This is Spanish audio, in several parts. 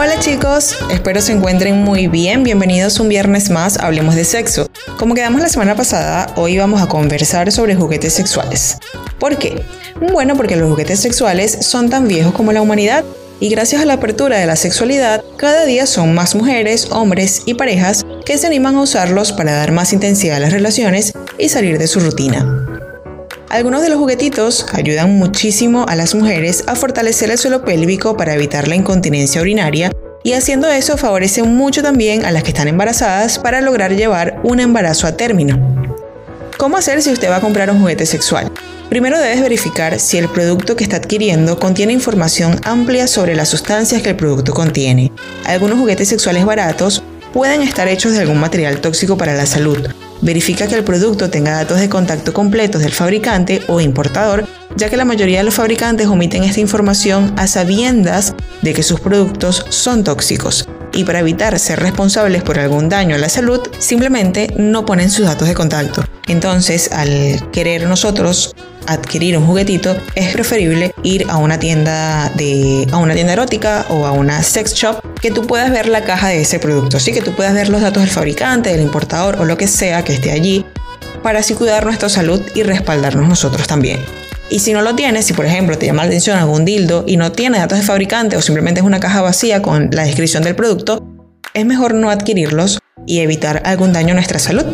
Hola chicos, espero se encuentren muy bien. Bienvenidos un viernes más Hablemos de Sexo. Como quedamos la semana pasada, hoy vamos a conversar sobre juguetes sexuales. ¿Por qué? Bueno, porque los juguetes sexuales son tan viejos como la humanidad y gracias a la apertura de la sexualidad, cada día son más mujeres, hombres y parejas que se animan a usarlos para dar más intensidad a las relaciones y salir de su rutina. Algunos de los juguetitos ayudan muchísimo a las mujeres a fortalecer el suelo pélvico para evitar la incontinencia urinaria y haciendo eso favorece mucho también a las que están embarazadas para lograr llevar un embarazo a término. ¿Cómo hacer si usted va a comprar un juguete sexual? Primero debes verificar si el producto que está adquiriendo contiene información amplia sobre las sustancias que el producto contiene. Algunos juguetes sexuales baratos pueden estar hechos de algún material tóxico para la salud, Verifica que el producto tenga datos de contacto completos del fabricante o importador, ya que la mayoría de los fabricantes omiten esta información a sabiendas de que sus productos son tóxicos. Y para evitar ser responsables por algún daño a la salud, simplemente no ponen sus datos de contacto. Entonces, al querer nosotros adquirir un juguetito, es preferible ir a una tienda de a una tienda erótica o a una sex shop que tú puedas ver la caja de ese producto, así que tú puedas ver los datos del fabricante, del importador o lo que sea que esté allí para así cuidar nuestra salud y respaldarnos nosotros también. Y si no lo tienes, si por ejemplo te llama la atención algún dildo y no tiene datos de fabricante o simplemente es una caja vacía con la descripción del producto, es mejor no adquirirlos y evitar algún daño a nuestra salud.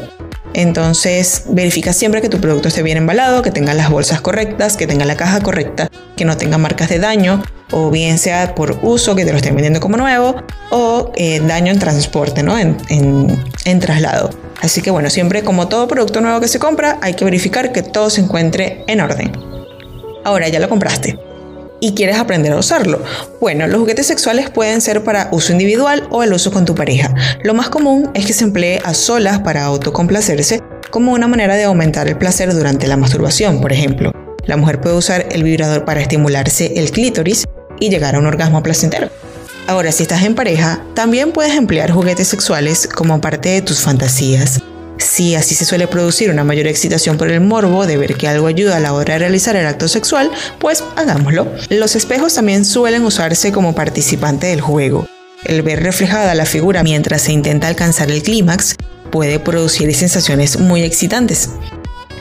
Entonces, verifica siempre que tu producto esté bien embalado, que tenga las bolsas correctas, que tenga la caja correcta, que no tenga marcas de daño, o bien sea por uso, que te lo estén vendiendo como nuevo, o eh, daño en transporte, ¿no? En, en traslado. Así que bueno, siempre como todo producto nuevo que se compra, hay que verificar que todo se encuentre en orden. Ahora ya lo compraste y quieres aprender a usarlo. Bueno, los juguetes sexuales pueden ser para uso individual o el uso con tu pareja. Lo más común es que se emplee a solas para autocomplacerse como una manera de aumentar el placer durante la masturbación, por ejemplo. La mujer puede usar el vibrador para estimularse el clítoris y llegar a un orgasmo placentero. Ahora, si estás en pareja, también puedes emplear juguetes sexuales como parte de tus fantasías. Si así se suele producir una mayor excitación por el morbo de ver que algo ayuda a la hora de realizar el acto sexual, pues hagámoslo. Los espejos también suelen usarse como participante del juego. El ver reflejada la figura mientras se intenta alcanzar el clímax puede producir sensaciones muy excitantes.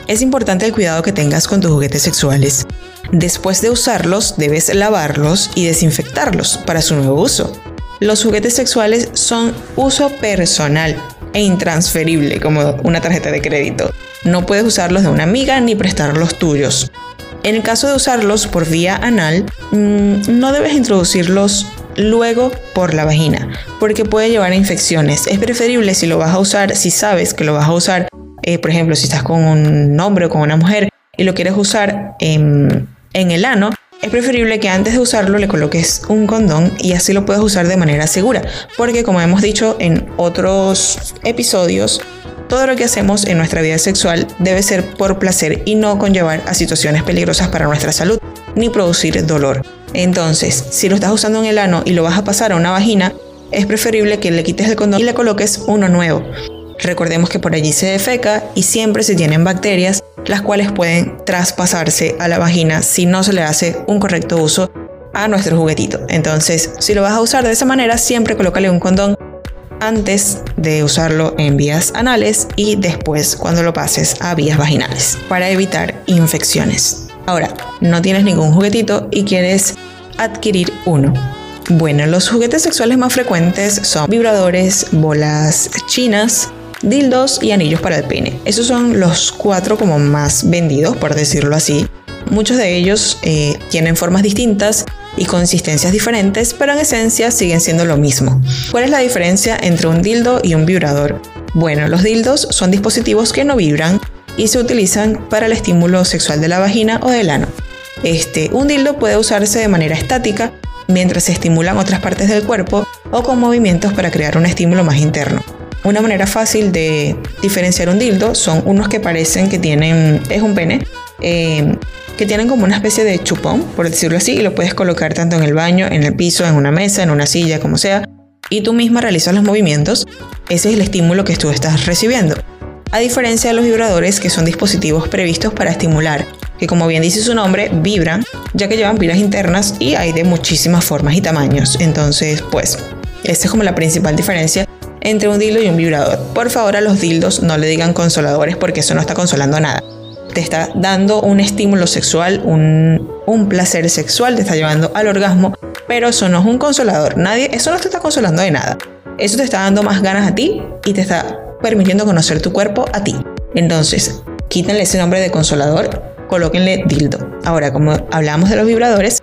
Es importante el cuidado que tengas con tus juguetes sexuales. Después de usarlos, debes lavarlos y desinfectarlos para su nuevo uso. Los juguetes sexuales son uso personal e intransferible como una tarjeta de crédito. No puedes usarlos de una amiga ni prestar los tuyos. En el caso de usarlos por vía anal, mm, no debes introducirlos luego por la vagina, porque puede llevar a infecciones. Es preferible si lo vas a usar, si sabes que lo vas a usar, eh, por ejemplo, si estás con un hombre o con una mujer y lo quieres usar en el ano, es preferible que antes de usarlo le coloques un condón y así lo puedes usar de manera segura, porque como hemos dicho en otros episodios, todo lo que hacemos en nuestra vida sexual debe ser por placer y no conllevar a situaciones peligrosas para nuestra salud, ni producir dolor. Entonces, si lo estás usando en el ano y lo vas a pasar a una vagina, es preferible que le quites el condón y le coloques uno nuevo. Recordemos que por allí se defeca y siempre se tienen bacterias las cuales pueden traspasarse a la vagina si no se le hace un correcto uso a nuestro juguetito. Entonces, si lo vas a usar de esa manera, siempre colócale un condón antes de usarlo en vías anales y después cuando lo pases a vías vaginales para evitar infecciones. Ahora, no tienes ningún juguetito y quieres adquirir uno. Bueno, los juguetes sexuales más frecuentes son vibradores, bolas chinas, dildos y anillos para el pene. Esos son los cuatro como más vendidos, por decirlo así. Muchos de ellos eh, tienen formas distintas y consistencias diferentes, pero en esencia siguen siendo lo mismo. ¿Cuál es la diferencia entre un dildo y un vibrador? Bueno, los dildos son dispositivos que no vibran y se utilizan para el estímulo sexual de la vagina o del ano. Este, un dildo puede usarse de manera estática mientras se estimulan otras partes del cuerpo o con movimientos para crear un estímulo más interno. Una manera fácil de diferenciar un dildo son unos que parecen que tienen, es un pene, eh, que tienen como una especie de chupón, por decirlo así, y lo puedes colocar tanto en el baño, en el piso, en una mesa, en una silla, como sea, y tú misma realizas los movimientos. Ese es el estímulo que tú estás recibiendo. A diferencia de los vibradores, que son dispositivos previstos para estimular que como bien dice su nombre, vibran, ya que llevan pilas internas y hay de muchísimas formas y tamaños. Entonces, pues, esa es como la principal diferencia entre un dildo y un vibrador. Por favor, a los dildos no le digan consoladores porque eso no está consolando nada. Te está dando un estímulo sexual, un, un placer sexual, te está llevando al orgasmo, pero eso no es un consolador. Nadie, eso no te está consolando de nada. Eso te está dando más ganas a ti y te está permitiendo conocer tu cuerpo a ti. Entonces, quítenle ese nombre de consolador, colóquenle dildo. Ahora, como hablamos de los vibradores,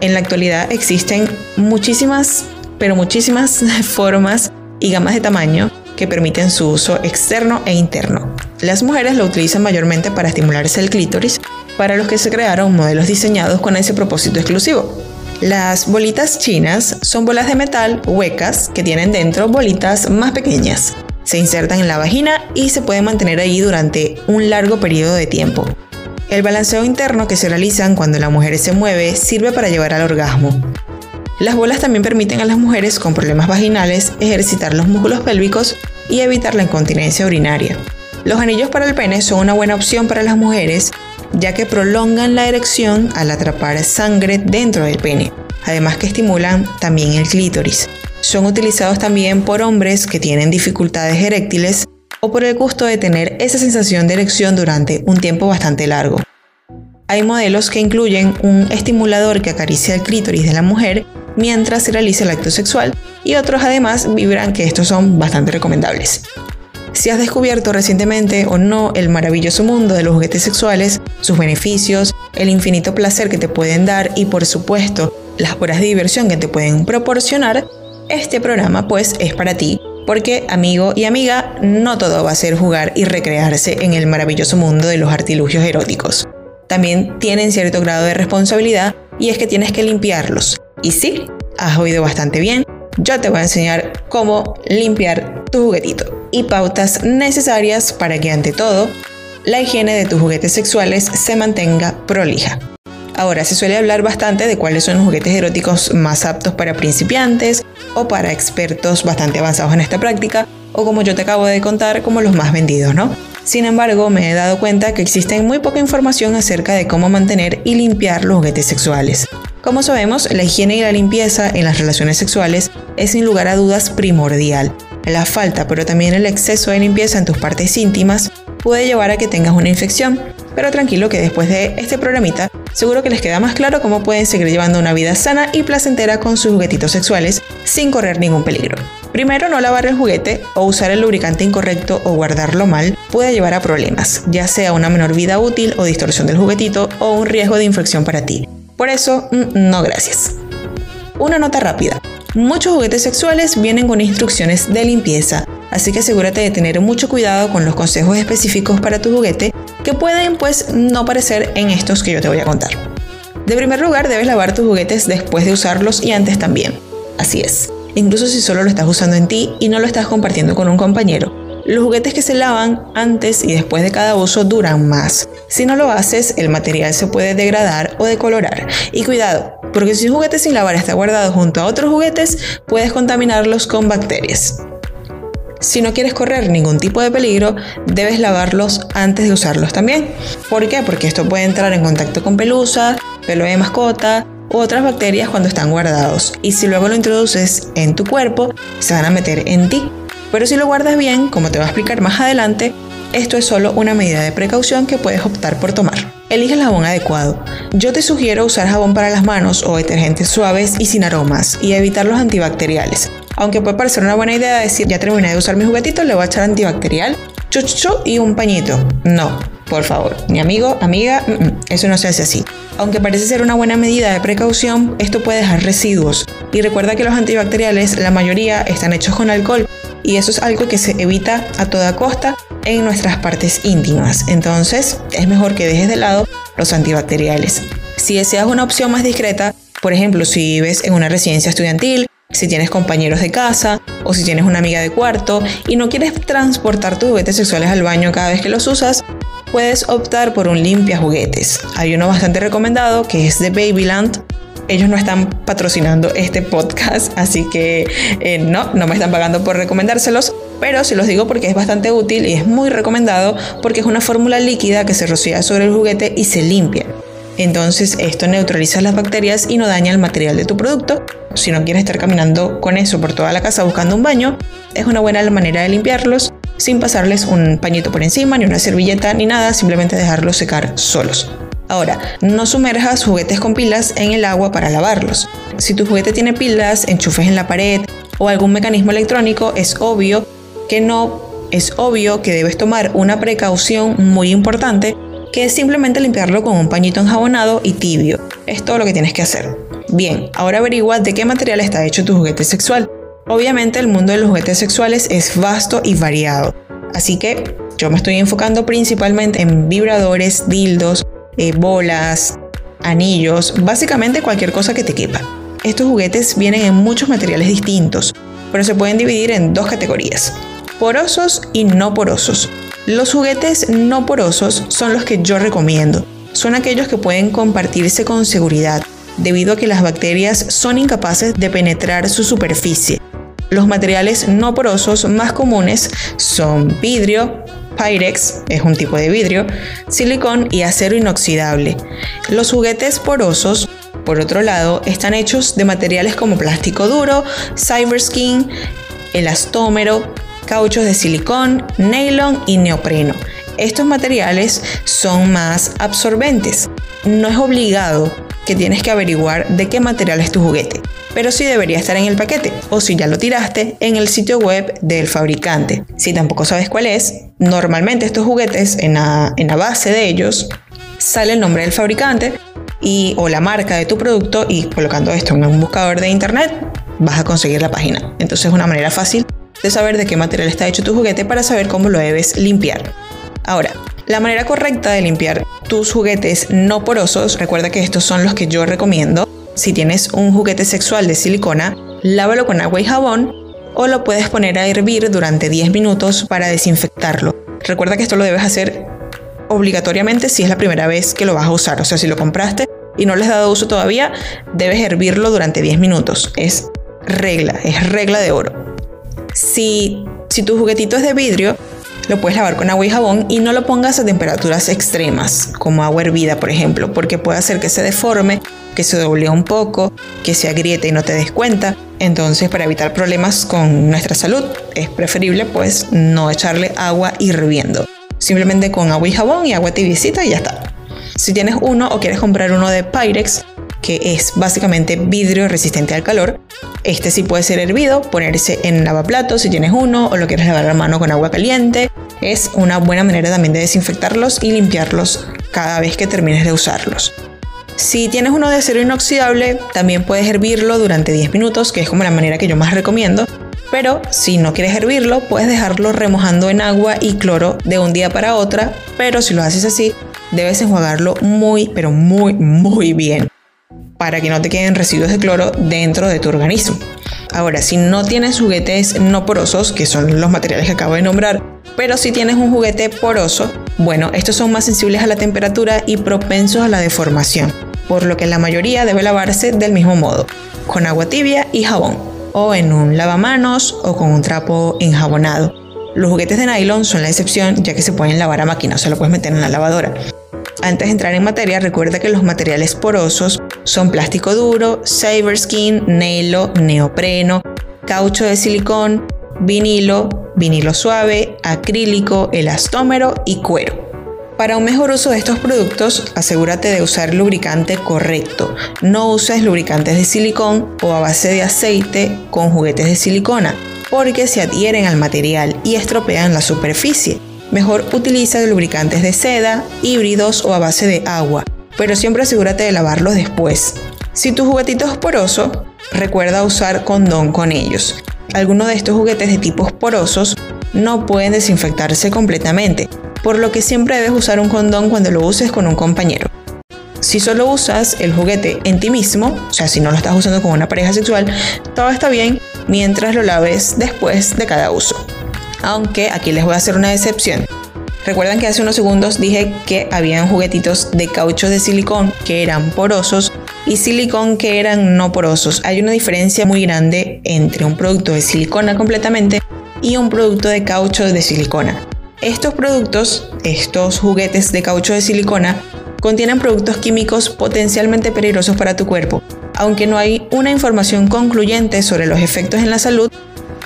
en la actualidad existen muchísimas, pero muchísimas formas y gamas de tamaño que permiten su uso externo e interno. Las mujeres lo utilizan mayormente para estimularse el clítoris, para los que se crearon modelos diseñados con ese propósito exclusivo. Las bolitas chinas son bolas de metal huecas que tienen dentro bolitas más pequeñas. Se insertan en la vagina y se pueden mantener ahí durante un largo periodo de tiempo. El balanceo interno que se realizan cuando la mujer se mueve sirve para llevar al orgasmo. Las bolas también permiten a las mujeres con problemas vaginales ejercitar los músculos pélvicos y evitar la incontinencia urinaria. Los anillos para el pene son una buena opción para las mujeres ya que prolongan la erección al atrapar sangre dentro del pene, además que estimulan también el clítoris. Son utilizados también por hombres que tienen dificultades eréctiles o por el gusto de tener esa sensación de erección durante un tiempo bastante largo. Hay modelos que incluyen un estimulador que acaricia el clítoris de la mujer mientras se realiza el acto sexual y otros además vibran que estos son bastante recomendables. Si has descubierto recientemente o no el maravilloso mundo de los juguetes sexuales, sus beneficios, el infinito placer que te pueden dar y por supuesto las horas de diversión que te pueden proporcionar, este programa pues es para ti. Porque amigo y amiga, no todo va a ser jugar y recrearse en el maravilloso mundo de los artilugios eróticos. También tienen cierto grado de responsabilidad y es que tienes que limpiarlos. Y sí, has oído bastante bien, yo te voy a enseñar cómo limpiar tu juguetito y pautas necesarias para que ante todo la higiene de tus juguetes sexuales se mantenga prolija. Ahora se suele hablar bastante de cuáles son los juguetes eróticos más aptos para principiantes o para expertos bastante avanzados en esta práctica, o como yo te acabo de contar, como los más vendidos, ¿no? Sin embargo, me he dado cuenta que existe muy poca información acerca de cómo mantener y limpiar los juguetes sexuales. Como sabemos, la higiene y la limpieza en las relaciones sexuales es sin lugar a dudas primordial. La falta, pero también el exceso de limpieza en tus partes íntimas puede llevar a que tengas una infección, pero tranquilo que después de este programita seguro que les queda más claro cómo pueden seguir llevando una vida sana y placentera con sus juguetitos sexuales sin correr ningún peligro. Primero, no lavar el juguete o usar el lubricante incorrecto o guardarlo mal puede llevar a problemas, ya sea una menor vida útil o distorsión del juguetito o un riesgo de infección para ti. Por eso, mm, no gracias. Una nota rápida. Muchos juguetes sexuales vienen con instrucciones de limpieza, así que asegúrate de tener mucho cuidado con los consejos específicos para tu juguete que pueden pues no parecer en estos que yo te voy a contar. De primer lugar, debes lavar tus juguetes después de usarlos y antes también. Así es, incluso si solo lo estás usando en ti y no lo estás compartiendo con un compañero. Los juguetes que se lavan antes y después de cada uso duran más. Si no lo haces, el material se puede degradar o decolorar. Y cuidado, porque si un juguete sin lavar está guardado junto a otros juguetes, puedes contaminarlos con bacterias. Si no quieres correr ningún tipo de peligro, debes lavarlos antes de usarlos también. ¿Por qué? Porque esto puede entrar en contacto con pelusa, pelo de mascota u otras bacterias cuando están guardados. Y si luego lo introduces en tu cuerpo, se van a meter en ti. Pero si lo guardas bien, como te voy a explicar más adelante, esto es solo una medida de precaución que puedes optar por tomar. Elige el jabón adecuado. Yo te sugiero usar jabón para las manos o detergentes suaves y sin aromas y evitar los antibacteriales. Aunque puede parecer una buena idea decir ya terminé de usar mi juguetito, le voy a echar antibacterial, chuchucho y un pañito. No, por favor, mi amigo, amiga, mm, mm, eso no se hace así. Aunque parece ser una buena medida de precaución, esto puede dejar residuos. Y recuerda que los antibacteriales, la mayoría, están hechos con alcohol y eso es algo que se evita a toda costa en nuestras partes íntimas. Entonces es mejor que dejes de lado los antibacteriales. Si deseas una opción más discreta, por ejemplo, si vives en una residencia estudiantil, si tienes compañeros de casa o si tienes una amiga de cuarto y no quieres transportar tus juguetes sexuales al baño cada vez que los usas, puedes optar por un limpia juguetes. Hay uno bastante recomendado que es de Babyland ellos no están patrocinando este podcast, así que eh, no, no me están pagando por recomendárselos, pero se los digo porque es bastante útil y es muy recomendado porque es una fórmula líquida que se rocía sobre el juguete y se limpia. Entonces esto neutraliza las bacterias y no daña el material de tu producto. Si no quieres estar caminando con eso por toda la casa buscando un baño, es una buena manera de limpiarlos sin pasarles un pañito por encima, ni una servilleta, ni nada, simplemente dejarlos secar solos. Ahora, no sumerjas juguetes con pilas en el agua para lavarlos. Si tu juguete tiene pilas, enchufes en la pared o algún mecanismo electrónico, es obvio que no, es obvio que debes tomar una precaución muy importante que es simplemente limpiarlo con un pañito enjabonado y tibio. Es todo lo que tienes que hacer. Bien, ahora averigua de qué material está hecho tu juguete sexual. Obviamente el mundo de los juguetes sexuales es vasto y variado, así que yo me estoy enfocando principalmente en vibradores, dildos, eh, bolas, anillos, básicamente cualquier cosa que te quepa. Estos juguetes vienen en muchos materiales distintos, pero se pueden dividir en dos categorías, porosos y no porosos. Los juguetes no porosos son los que yo recomiendo. Son aquellos que pueden compartirse con seguridad, debido a que las bacterias son incapaces de penetrar su superficie los materiales no porosos más comunes son vidrio, Pyrex, es un tipo de vidrio, silicón y acero inoxidable. Los juguetes porosos, por otro lado, están hechos de materiales como plástico duro, cyberskin, elastómero, cauchos de silicón, nylon y neopreno. Estos materiales son más absorbentes. No es obligado que tienes que averiguar de qué material es tu juguete pero sí debería estar en el paquete o si ya lo tiraste en el sitio web del fabricante. Si tampoco sabes cuál es, normalmente estos juguetes en la, en la base de ellos sale el nombre del fabricante y o la marca de tu producto y colocando esto en un buscador de internet vas a conseguir la página. Entonces es una manera fácil de saber de qué material está hecho tu juguete para saber cómo lo debes limpiar. Ahora, la manera correcta de limpiar tus juguetes no porosos, recuerda que estos son los que yo recomiendo, si tienes un juguete sexual de silicona, lávalo con agua y jabón o lo puedes poner a hervir durante 10 minutos para desinfectarlo. Recuerda que esto lo debes hacer obligatoriamente si es la primera vez que lo vas a usar. O sea, si lo compraste y no le has dado uso todavía, debes hervirlo durante 10 minutos. Es regla, es regla de oro. Si, si tu juguetito es de vidrio, lo puedes lavar con agua y jabón y no lo pongas a temperaturas extremas, como agua hervida, por ejemplo, porque puede hacer que se deforme que se doble un poco, que se agriete y no te des cuenta. Entonces, para evitar problemas con nuestra salud, es preferible pues no echarle agua hirviendo. Simplemente con agua y jabón y agua tibiecita y ya está. Si tienes uno o quieres comprar uno de Pyrex, que es básicamente vidrio resistente al calor, este sí puede ser hervido, ponerse en lavaplatos si tienes uno o lo quieres lavar a mano con agua caliente. Es una buena manera también de desinfectarlos y limpiarlos cada vez que termines de usarlos. Si tienes uno de acero inoxidable, también puedes hervirlo durante 10 minutos, que es como la manera que yo más recomiendo. Pero si no quieres hervirlo, puedes dejarlo remojando en agua y cloro de un día para otra. Pero si lo haces así, debes enjuagarlo muy, pero muy, muy bien para que no te queden residuos de cloro dentro de tu organismo. Ahora, si no tienes juguetes no porosos, que son los materiales que acabo de nombrar, pero si tienes un juguete poroso, bueno, estos son más sensibles a la temperatura y propensos a la deformación por lo que la mayoría debe lavarse del mismo modo, con agua tibia y jabón, o en un lavamanos o con un trapo enjabonado. Los juguetes de nylon son la excepción ya que se pueden lavar a máquina, o se lo puedes meter en la lavadora. Antes de entrar en materia, recuerda que los materiales porosos son plástico duro, skin, nelo, neopreno, caucho de silicón, vinilo, vinilo suave, acrílico, elastómero y cuero. Para un mejor uso de estos productos, asegúrate de usar lubricante correcto. No uses lubricantes de silicón o a base de aceite con juguetes de silicona, porque se adhieren al material y estropean la superficie. Mejor utiliza lubricantes de seda, híbridos o a base de agua, pero siempre asegúrate de lavarlos después. Si tu juguetito es poroso, recuerda usar condón con ellos. Algunos de estos juguetes de tipos porosos no pueden desinfectarse completamente, por lo que siempre debes usar un condón cuando lo uses con un compañero. Si solo usas el juguete en ti mismo, o sea, si no lo estás usando con una pareja sexual, todo está bien mientras lo laves después de cada uso. Aunque aquí les voy a hacer una excepción. Recuerdan que hace unos segundos dije que habían juguetitos de caucho de silicón que eran porosos y silicón que eran no porosos. Hay una diferencia muy grande entre un producto de silicona completamente y un producto de caucho de silicona. Estos productos, estos juguetes de caucho de silicona, contienen productos químicos potencialmente peligrosos para tu cuerpo. Aunque no hay una información concluyente sobre los efectos en la salud,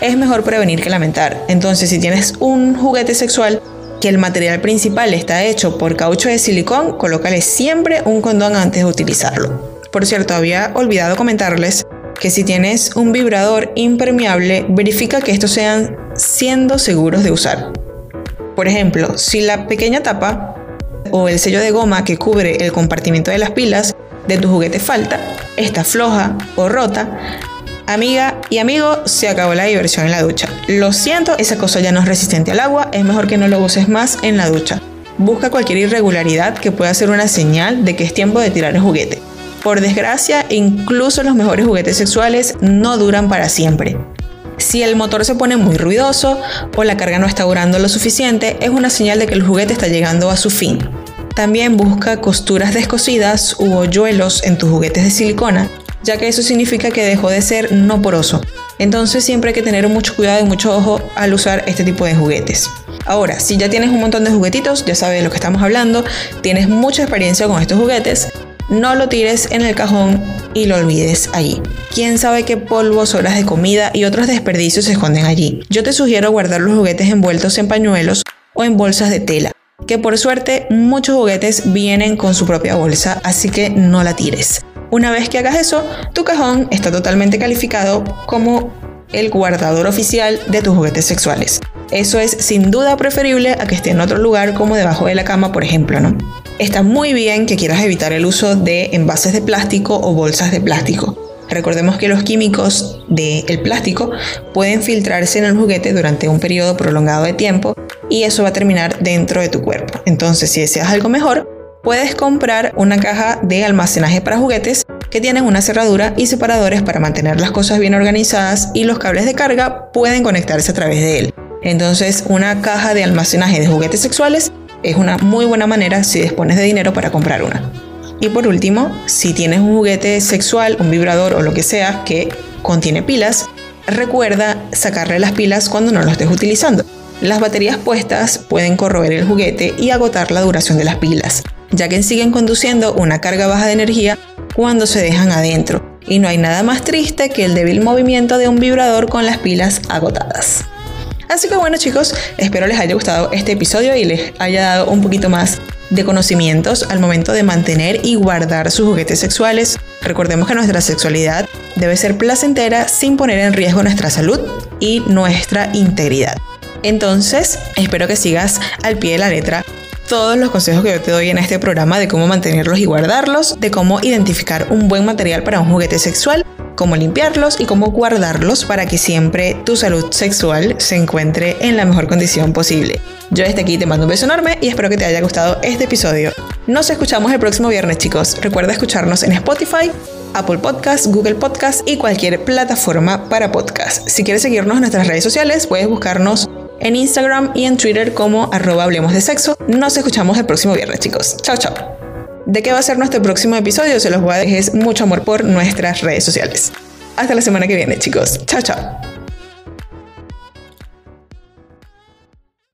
es mejor prevenir que lamentar. Entonces, si tienes un juguete sexual que el material principal está hecho por caucho de silicón, colócale siempre un condón antes de utilizarlo. Por cierto, había olvidado comentarles que si tienes un vibrador impermeable, verifica que estos sean siendo seguros de usar. Por ejemplo, si la pequeña tapa o el sello de goma que cubre el compartimiento de las pilas de tu juguete falta, está floja o rota, amiga y amigo, se acabó la diversión en la ducha. Lo siento, esa cosa ya no es resistente al agua, es mejor que no lo uses más en la ducha. Busca cualquier irregularidad que pueda ser una señal de que es tiempo de tirar el juguete. Por desgracia, incluso los mejores juguetes sexuales no duran para siempre. Si el motor se pone muy ruidoso o la carga no está durando lo suficiente, es una señal de que el juguete está llegando a su fin. También busca costuras descosidas u hoyuelos en tus juguetes de silicona, ya que eso significa que dejó de ser no poroso. Entonces siempre hay que tener mucho cuidado y mucho ojo al usar este tipo de juguetes. Ahora, si ya tienes un montón de juguetitos, ya sabes de lo que estamos hablando, tienes mucha experiencia con estos juguetes, no lo tires en el cajón y lo olvides allí. Quién sabe qué polvos, horas de comida y otros desperdicios se esconden allí. Yo te sugiero guardar los juguetes envueltos en pañuelos o en bolsas de tela que por suerte muchos juguetes vienen con su propia bolsa, así que no la tires. Una vez que hagas eso, tu cajón está totalmente calificado como el guardador oficial de tus juguetes sexuales. Eso es sin duda preferible a que esté en otro lugar como debajo de la cama, por ejemplo, ¿no? Está muy bien que quieras evitar el uso de envases de plástico o bolsas de plástico. Recordemos que los químicos del plástico pueden filtrarse en el juguete durante un periodo prolongado de tiempo y eso va a terminar dentro de tu cuerpo. Entonces, si deseas algo mejor, puedes comprar una caja de almacenaje para juguetes que tienen una cerradura y separadores para mantener las cosas bien organizadas y los cables de carga pueden conectarse a través de él. Entonces, una caja de almacenaje de juguetes sexuales es una muy buena manera si dispones de dinero para comprar una. Y por último, si tienes un juguete sexual, un vibrador o lo que sea que contiene pilas, recuerda sacarle las pilas cuando no lo estés utilizando. Las baterías puestas pueden corroer el juguete y agotar la duración de las pilas, ya que siguen conduciendo una carga baja de energía cuando se dejan adentro. Y no hay nada más triste que el débil movimiento de un vibrador con las pilas agotadas. Así que bueno chicos, espero les haya gustado este episodio y les haya dado un poquito más de conocimientos al momento de mantener y guardar sus juguetes sexuales. Recordemos que nuestra sexualidad debe ser placentera sin poner en riesgo nuestra salud y nuestra integridad. Entonces, espero que sigas al pie de la letra todos los consejos que yo te doy en este programa de cómo mantenerlos y guardarlos, de cómo identificar un buen material para un juguete sexual, cómo limpiarlos y cómo guardarlos para que siempre tu salud sexual se encuentre en la mejor condición posible. Yo desde aquí te mando un beso enorme y espero que te haya gustado este episodio. Nos escuchamos el próximo viernes chicos. Recuerda escucharnos en Spotify, Apple Podcasts, Google Podcasts y cualquier plataforma para podcast. Si quieres seguirnos en nuestras redes sociales, puedes buscarnos en Instagram y en Twitter como arroba hablemos de sexo. Nos escuchamos el próximo viernes, chicos. Chao, chao. ¿De qué va a ser nuestro próximo episodio? Se los voy a dejar mucho amor por nuestras redes sociales. Hasta la semana que viene, chicos. Chao, chao.